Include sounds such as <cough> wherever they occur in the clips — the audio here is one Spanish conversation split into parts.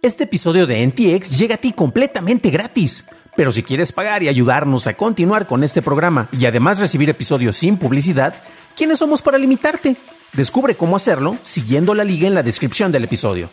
Este episodio de NTX llega a ti completamente gratis. Pero si quieres pagar y ayudarnos a continuar con este programa y además recibir episodios sin publicidad, ¿quiénes somos para limitarte? Descubre cómo hacerlo siguiendo la liga en la descripción del episodio.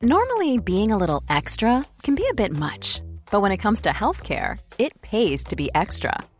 Normally, being a little extra can be a bit much, but when it comes to healthcare, it pays to be extra.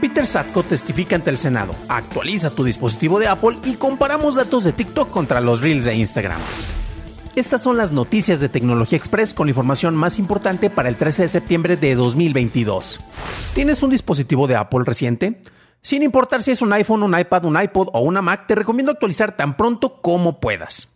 Peter Satko testifica ante el Senado, actualiza tu dispositivo de Apple y comparamos datos de TikTok contra los Reels de Instagram. Estas son las noticias de Tecnología Express con la información más importante para el 13 de septiembre de 2022. ¿Tienes un dispositivo de Apple reciente? Sin importar si es un iPhone, un iPad, un iPod o una Mac, te recomiendo actualizar tan pronto como puedas.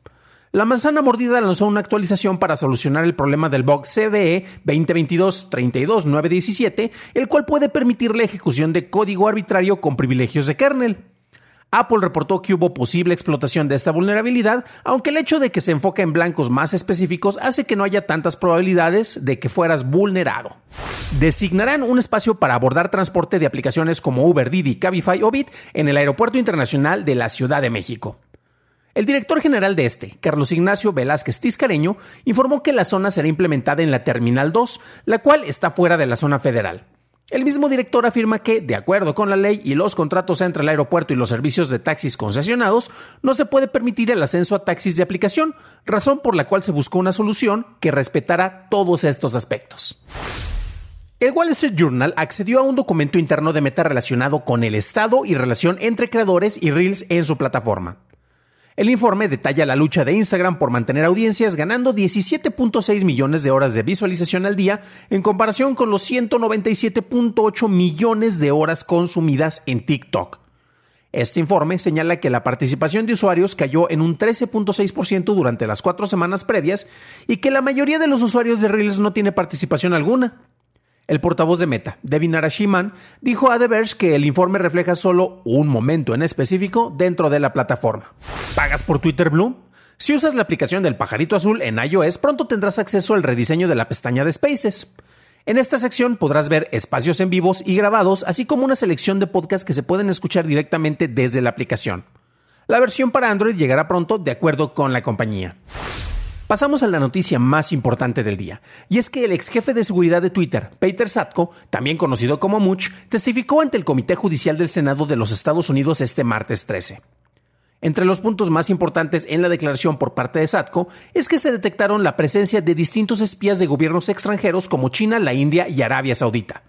La manzana mordida lanzó una actualización para solucionar el problema del bug CVE 2022-32917, el cual puede permitir la ejecución de código arbitrario con privilegios de kernel. Apple reportó que hubo posible explotación de esta vulnerabilidad, aunque el hecho de que se enfoque en blancos más específicos hace que no haya tantas probabilidades de que fueras vulnerado. Designarán un espacio para abordar transporte de aplicaciones como Uber, Didi, Cabify o Bit en el Aeropuerto Internacional de la Ciudad de México. El director general de este, Carlos Ignacio Velázquez Tiscareño, informó que la zona será implementada en la Terminal 2, la cual está fuera de la zona federal. El mismo director afirma que, de acuerdo con la ley y los contratos entre el aeropuerto y los servicios de taxis concesionados, no se puede permitir el ascenso a taxis de aplicación, razón por la cual se buscó una solución que respetara todos estos aspectos. El Wall Street Journal accedió a un documento interno de Meta relacionado con el estado y relación entre creadores y Reels en su plataforma. El informe detalla la lucha de Instagram por mantener audiencias ganando 17.6 millones de horas de visualización al día en comparación con los 197.8 millones de horas consumidas en TikTok. Este informe señala que la participación de usuarios cayó en un 13.6% durante las cuatro semanas previas y que la mayoría de los usuarios de Reels no tiene participación alguna. El portavoz de Meta, Devin Arashiman, dijo a The Verge que el informe refleja solo un momento en específico dentro de la plataforma. ¿Pagas por Twitter Blue? Si usas la aplicación del pajarito azul en iOS, pronto tendrás acceso al rediseño de la pestaña de Spaces. En esta sección podrás ver espacios en vivos y grabados, así como una selección de podcasts que se pueden escuchar directamente desde la aplicación. La versión para Android llegará pronto de acuerdo con la compañía. Pasamos a la noticia más importante del día, y es que el ex jefe de seguridad de Twitter, Peter Satko, también conocido como Much, testificó ante el Comité Judicial del Senado de los Estados Unidos este martes 13. Entre los puntos más importantes en la declaración por parte de Satko es que se detectaron la presencia de distintos espías de gobiernos extranjeros como China, la India y Arabia Saudita.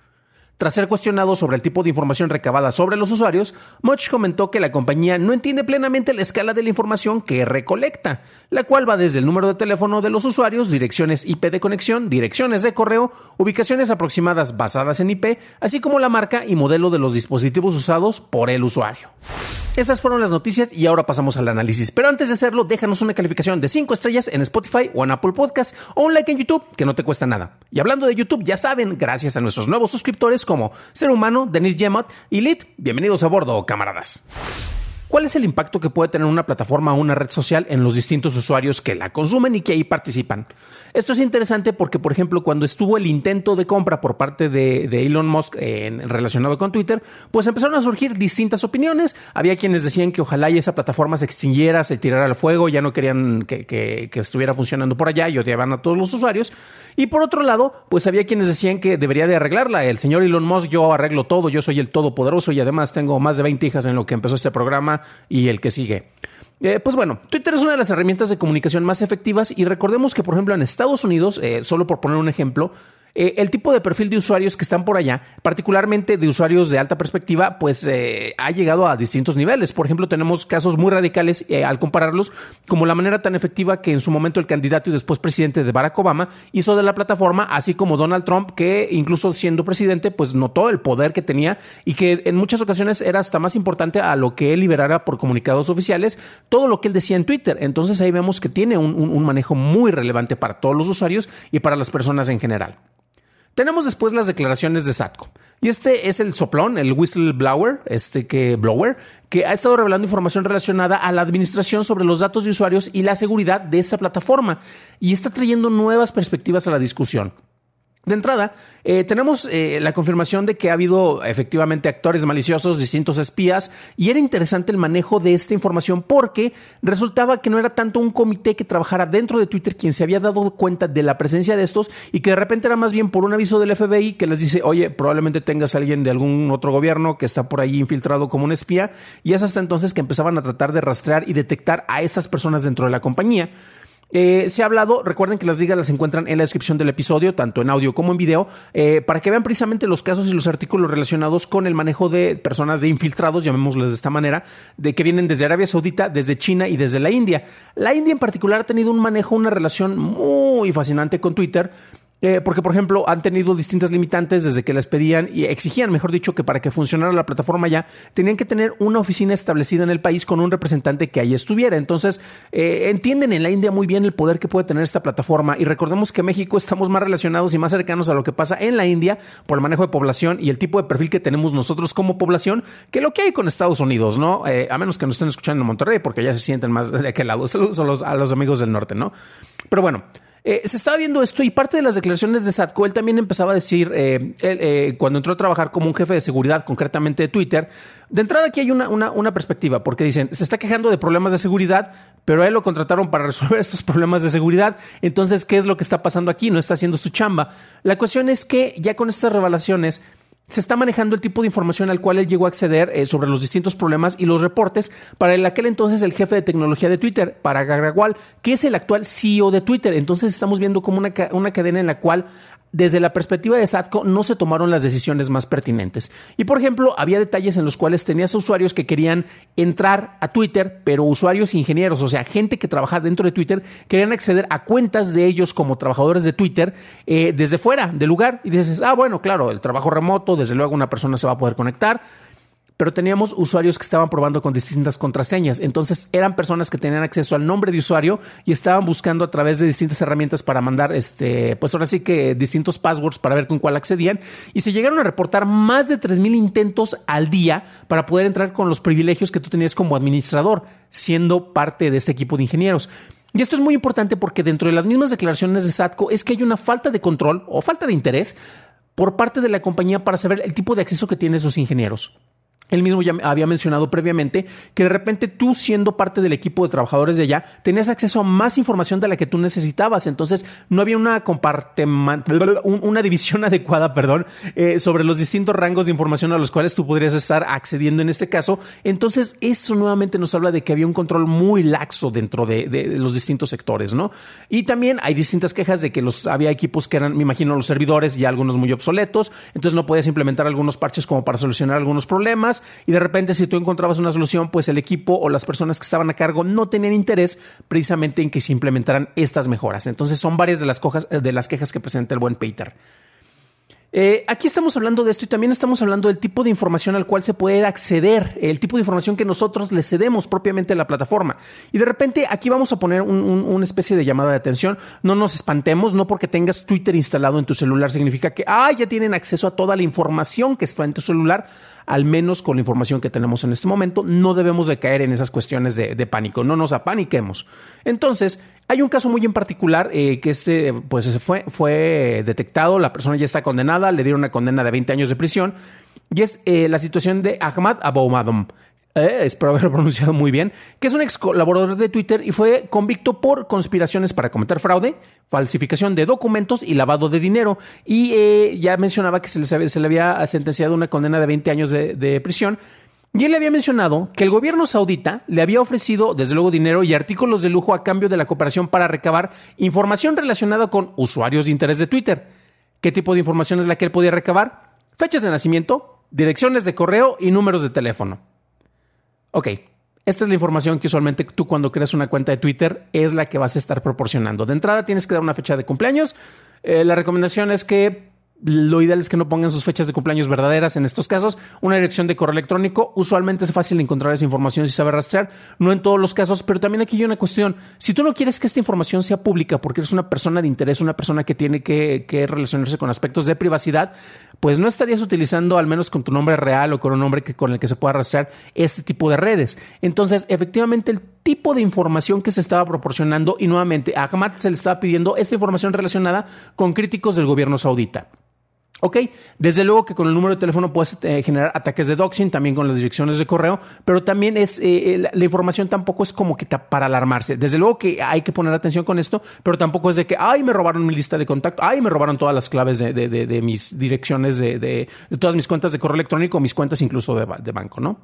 Tras ser cuestionado sobre el tipo de información recabada sobre los usuarios, Much comentó que la compañía no entiende plenamente la escala de la información que recolecta, la cual va desde el número de teléfono de los usuarios, direcciones IP de conexión, direcciones de correo, ubicaciones aproximadas basadas en IP, así como la marca y modelo de los dispositivos usados por el usuario. Esas fueron las noticias y ahora pasamos al análisis. Pero antes de hacerlo, déjanos una calificación de 5 estrellas en Spotify o en Apple Podcast o un like en YouTube, que no te cuesta nada. Y hablando de YouTube, ya saben, gracias a nuestros nuevos suscriptores como Ser Humano, Denis Yemot y Lit, bienvenidos a bordo, camaradas. ¿Cuál es el impacto que puede tener una plataforma o una red social en los distintos usuarios que la consumen y que ahí participan? Esto es interesante porque, por ejemplo, cuando estuvo el intento de compra por parte de, Elon Musk en, relacionado con Twitter, pues empezaron a surgir distintas opiniones. Había quienes decían que ojalá y esa plataforma se extinguiera, se tirara al fuego, ya no querían que, estuviera funcionando por allá y odiaban a todos los usuarios. Y por otro lado, pues había quienes decían que debería de arreglarla. El señor Elon Musk, yo arreglo todo, yo soy el todopoderoso y además tengo más de 20 hijas en lo que empezó este programa y el que sigue. Eh, pues bueno, Twitter es una de las herramientas de comunicación más efectivas y recordemos que, por ejemplo, en Estados Unidos, eh, solo por poner un ejemplo, Eh, el tipo de perfil de usuarios que están por allá, particularmente de usuarios de alta perspectiva, pues eh, ha llegado a distintos niveles. Por ejemplo, tenemos casos muy radicales eh, al compararlos, como la manera tan efectiva que en su momento el candidato y después presidente de Barack Obama hizo de la plataforma, así como Donald Trump, que incluso siendo presidente, pues notó el poder que tenía y que en muchas ocasiones era hasta más importante a lo que él liberara por comunicados oficiales, todo lo que él decía en Twitter. Entonces ahí vemos que tiene un manejo muy relevante para todos los usuarios y para las personas en general. Tenemos después las declaraciones de Satco. Y este es el soplón, el whistleblower, este que blower, que ha estado revelando información relacionada a la administración sobre los datos de usuarios y la seguridad de esta plataforma y está trayendo nuevas perspectivas a la discusión. De entrada, eh, tenemos eh, la confirmación de que ha habido efectivamente actores maliciosos, distintos espías, y era interesante el manejo de esta información porque resultaba que no era tanto un comité que trabajara dentro de Twitter quien se había dado cuenta de la presencia de estos y que de repente era más bien por un aviso del FBI que les dice, oye, probablemente tengas a alguien de algún otro gobierno que está por ahí infiltrado como un espía, y es hasta entonces que empezaban a tratar de rastrear y detectar a esas personas dentro de la compañía. Eh, se ha hablado, recuerden que las ligas las encuentran en la descripción del episodio, tanto en audio como en video, eh, para que vean precisamente los casos y los artículos relacionados con el manejo de personas de infiltrados, llamémosles de esta manera, de que vienen desde Arabia Saudita, desde China y desde la India. La India en particular ha tenido un manejo, una relación muy fascinante con Twitter. Eh, porque, por ejemplo, han tenido distintas limitantes desde que les pedían y exigían, mejor dicho, que para que funcionara la plataforma ya, tenían que tener una oficina establecida en el país con un representante que ahí estuviera. Entonces, eh, entienden en la India muy bien el poder que puede tener esta plataforma y recordemos que México estamos más relacionados y más cercanos a lo que pasa en la India por el manejo de población y el tipo de perfil que tenemos nosotros como población que lo que hay con Estados Unidos, ¿no? Eh, a menos que nos estén escuchando en Monterrey porque ya se sienten más de aquel lado. <laughs> Saludos a los amigos del norte, ¿no? Pero bueno. Eh, se estaba viendo esto y parte de las declaraciones de Satco, él también empezaba a decir, eh, eh, cuando entró a trabajar como un jefe de seguridad, concretamente de Twitter, de entrada aquí hay una, una, perspectiva, porque dicen, se está quejando de problemas de seguridad, pero a él lo contrataron para <laughs> resolver estos problemas de seguridad, entonces, ¿qué es lo que está pasando aquí? No está haciendo su chamba. La cuestión es que ya con estas revelaciones, se está manejando el tipo de información al cual él llegó a acceder eh, sobre los distintos problemas y los reportes para el aquel entonces el jefe de tecnología de Twitter, para Gagrawal, que es el actual CEO de Twitter. Entonces estamos viendo como una, una cadena en la cual desde la perspectiva de Satco no se tomaron las decisiones más pertinentes. Y por ejemplo, había detalles en los cuales tenías usuarios que querían entrar a Twitter, pero usuarios ingenieros, o sea, gente que trabaja dentro de Twitter, querían acceder a cuentas de ellos como trabajadores de Twitter eh, desde fuera del lugar. Y dices, ah, bueno, claro, el trabajo remoto, desde luego una persona se va a poder conectar pero teníamos usuarios que estaban probando con distintas contraseñas. Entonces eran personas que tenían acceso al nombre de usuario y estaban buscando a través de distintas herramientas para mandar, este, pues ahora sí que distintos passwords para ver con cuál accedían. Y se llegaron a reportar más de 3.000 intentos al día para poder entrar con los privilegios que tú tenías como administrador, siendo parte de este equipo de ingenieros. Y esto es muy importante porque dentro de las mismas declaraciones de SATCO es que hay una falta de control o falta de interés por parte de la compañía para saber el tipo de acceso que tienen sus ingenieros. Él mismo ya había mencionado previamente que de repente tú siendo parte del equipo de trabajadores de allá tenías acceso a más información de la que tú necesitabas. Entonces no había una una división <laughs> adecuada, perdón, eh, sobre los distintos rangos de información a los cuales tú podrías estar accediendo en este caso. Entonces eso nuevamente nos habla de que había un control muy laxo dentro de, los distintos sectores, ¿no? Y también hay distintas quejas de que los había equipos que eran, me imagino, los servidores y algunos muy obsoletos. Entonces no podías implementar algunos parches como para solucionar algunos problemas y de repente si tú encontrabas una solución, pues el equipo o las personas que estaban a cargo no tenían interés precisamente en que se implementaran estas mejoras. Entonces son varias de las, de las quejas que presenta el buen Peter. Eh, aquí estamos hablando de esto y también estamos hablando del tipo de información al cual se puede acceder, el tipo de información que nosotros le cedemos propiamente a la plataforma. Y de repente aquí vamos a poner una especie de llamada de atención. No nos espantemos, no porque tengas Twitter instalado en tu celular significa que ya tienen acceso a toda la información que está en tu celular, al menos con la información que tenemos en este momento. No debemos de caer en esas cuestiones de, de pánico, no nos apaniquemos. Entonces, hay un caso muy en particular eh, que este, pues fue, fue detectado, la persona ya está condenada, le dieron una condena de 20 años de prisión, y es eh, la situación de Ahmad Aboumadom. Eh, espero haberlo <laughs> pronunciado muy bien, que es un ex colaborador de Twitter y fue convicto por conspiraciones para cometer fraude, falsificación de documentos y lavado de dinero. Y ya mencionaba que se le, había sentenciado una condena de 20 años de prisión y él le había mencionado que el gobierno saudita le había ofrecido, desde luego, dinero y artículos de lujo a cambio de la cooperación para recabar información relacionada con usuarios de interés de Twitter. ¿Qué tipo de información es la que él podía recabar? Fechas de nacimiento, direcciones de correo y números de teléfono. Ok, esta es la información que usualmente tú cuando creas una cuenta de Twitter es la que vas a estar proporcionando. De entrada tienes que dar una fecha de cumpleaños. Eh, la recomendación es que lo ideal es que no pongan sus fechas de cumpleaños verdaderas en estos casos. Una dirección de correo electrónico. Usualmente es fácil encontrar esa información si sabe rastrear. No en todos los casos, pero también aquí hay una cuestión. Si tú no quieres que esta información sea pública porque eres una persona de interés, una persona que tiene que, relacionarse con aspectos de privacidad, pues no estarías utilizando al menos con tu nombre real o con un nombre con el que se pueda rastrear este tipo de redes. Entonces, efectivamente, el tipo de información que se estaba proporcionando y nuevamente a Ahmad se le estaba pidiendo esta información relacionada con críticos del gobierno saudita. Ok, desde luego que con el número de teléfono puedes eh, generar ataques de doxing, también con las direcciones de correo, pero también es eh, la, información tampoco es como que para alarmarse. Desde luego que hay que poner atención con esto, pero tampoco es de que, ay, me robaron mi lista de contacto, ay, me robaron todas las claves de, mis direcciones, de, todas mis cuentas de correo electrónico, mis cuentas incluso de banco, ¿no?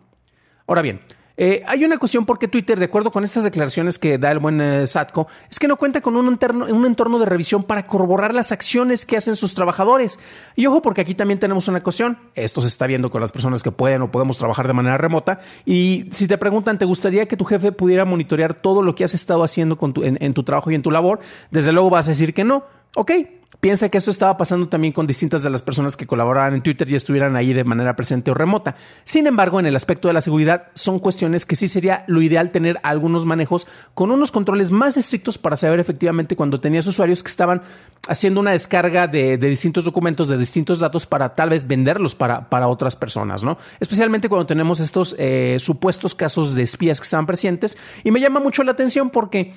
Ahora bien, eh, hay una cuestión porque Twitter, de acuerdo con estas declaraciones que da el buen eh, Satco, es que no cuenta con un, un entorno de revisión para corroborar las acciones que hacen sus trabajadores. Y ojo, porque aquí también tenemos una cuestión. Esto se está viendo con las personas que pueden o podemos trabajar de manera remota. Y si te preguntan, ¿te gustaría que tu jefe pudiera monitorear todo lo que has estado haciendo en, en tu trabajo y en tu labor? Desde luego vas a decir que no. Ok, Piensa que esto estaba pasando también con distintas de las personas que colaboraban en Twitter y estuvieran ahí de manera presente o remota. Sin embargo, en el aspecto de la seguridad, son cuestiones que sí sería lo ideal tener algunos manejos con unos controles más estrictos para saber efectivamente cuando tenías usuarios que estaban haciendo una descarga de, distintos documentos, de distintos datos para tal vez venderlos para, para otras personas, ¿no? Especialmente cuando tenemos estos eh, supuestos casos de espías que estaban presentes. Y me llama mucho la atención porque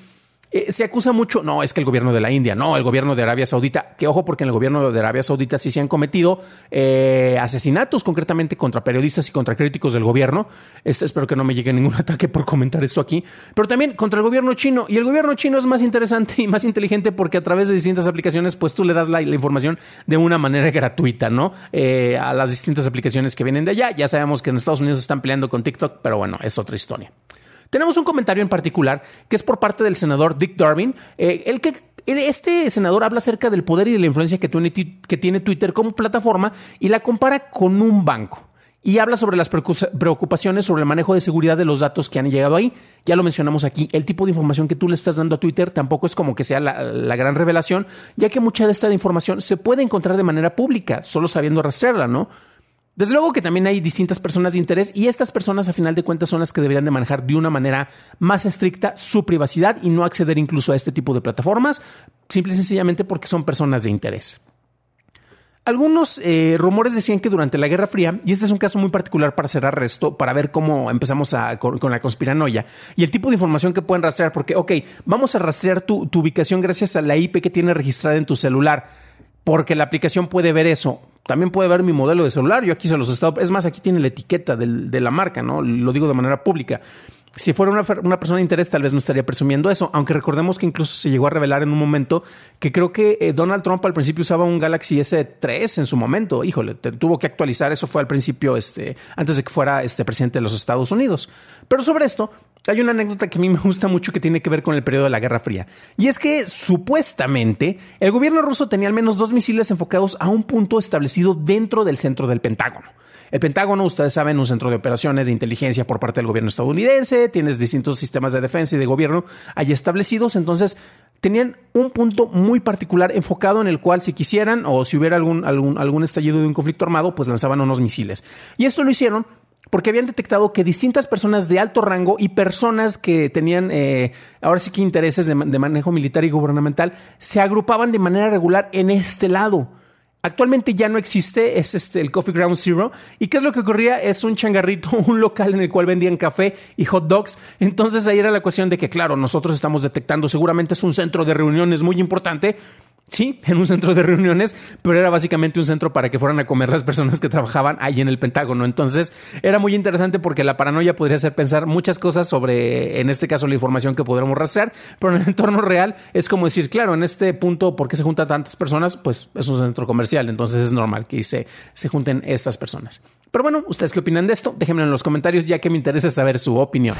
eh, se acusa mucho, no, es que el gobierno de la India, no, el gobierno de Arabia Saudita, que ojo, porque en el gobierno de Arabia Saudita sí se han cometido eh, asesinatos concretamente contra periodistas y contra críticos del gobierno. Este, espero que no me llegue ningún <laughs> ataque por comentar esto aquí, pero también contra el gobierno chino. Y el gobierno chino es más interesante y más inteligente porque a través de distintas aplicaciones, pues tú le das la, información de una manera gratuita, ¿no? Eh, a las distintas aplicaciones que vienen de allá. Ya sabemos que en Estados Unidos están peleando con TikTok, pero bueno, es otra historia. Tenemos un comentario en particular que es por parte del senador Dick Durbin, eh, el que este senador habla acerca del poder y de la influencia que tiene Twitter como plataforma y la compara con un banco. Y habla sobre las preocupaciones sobre el manejo de seguridad de los datos que han llegado ahí. Ya lo mencionamos aquí, el tipo de información que tú le estás dando a Twitter tampoco es como que sea la, la gran revelación, ya que mucha de esta información se puede encontrar de manera pública, solo sabiendo rastrearla, ¿no? Desde luego que también hay distintas personas de interés y estas personas a final de cuentas son las que deberían de manejar de una manera más estricta su privacidad y no acceder incluso a este tipo de plataformas, simple y sencillamente porque son personas de interés. Algunos eh, rumores decían que durante la Guerra Fría, y este es un caso muy particular para cerrar esto, para ver cómo empezamos con, la conspiranoia y el tipo de información que pueden rastrear, porque, ok, vamos a rastrear tu ubicación gracias a la IP que tiene registrada en tu celular, porque la aplicación puede ver eso también puede ver mi modelo de celular. Yo aquí se los he estado. Es más, aquí tiene la etiqueta de la marca, ¿no? Lo digo de manera pública. Si fuera una, persona de interés, tal vez no estaría presumiendo eso, aunque recordemos que incluso se llegó a revelar en un momento que creo que eh, Donald Trump al principio usaba un Galaxy S3 en su momento. Híjole, tuvo que actualizar. Eso fue al principio, este, antes de que fuera este presidente de los Estados Unidos. Pero sobre esto, hay una anécdota que a mí me gusta mucho que tiene que ver con el periodo de la Guerra Fría. Y es que supuestamente el gobierno ruso tenía al menos dos misiles enfocados a un punto establecido dentro del centro del Pentágono. El Pentágono, ustedes saben, un centro de operaciones de inteligencia por parte del gobierno estadounidense, tienes distintos sistemas de defensa y de gobierno ahí establecidos, entonces tenían un punto muy particular enfocado en el cual si quisieran o si hubiera algún, algún estallido de un conflicto armado, pues lanzaban unos misiles. Y esto lo hicieron porque habían detectado que distintas personas de alto rango y personas que tenían eh, ahora sí que intereses de, manejo militar y gubernamental se agrupaban de manera regular en este lado. Actualmente ya no existe, es este el Coffee Ground Zero. ¿Y qué es lo que ocurría? Es un changarrito, <laughs> un local en el cual vendían café y hot dogs. Entonces ahí era la cuestión de que, claro, nosotros estamos detectando, seguramente es un centro de reuniones muy importante, Sí, <laughs> en un centro de reuniones, pero era básicamente un centro para que fueran a comer las personas que trabajaban ahí en el Pentágono. Entonces, era muy interesante porque la paranoia podría hacer pensar muchas cosas sobre, en este caso, la información que podremos rastrear, pero en el entorno real es como decir, claro, en este punto, ¿por qué se juntan tantas personas? Pues es un centro comercial, entonces es normal que se, se junten estas personas. Pero bueno, ¿ustedes qué opinan de esto? Déjenmelo en los comentarios ya que me interesa saber su opinión.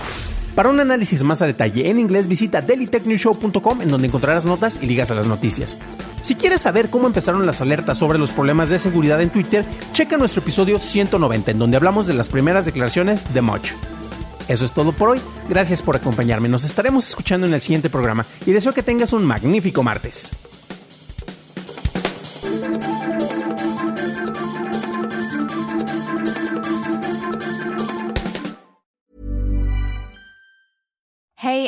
Para un análisis más a detalle en inglés, visita dailytechnewshow.com en donde encontrarás notas y ligas a las noticias. Si quieres saber cómo empezaron las alertas sobre los problemas de seguridad en Twitter, checa nuestro episodio 190 en donde hablamos de las primeras declaraciones de Much. Eso es todo por hoy. Gracias por acompañarme. Nos estaremos escuchando en el siguiente programa y deseo que tengas un magnífico martes.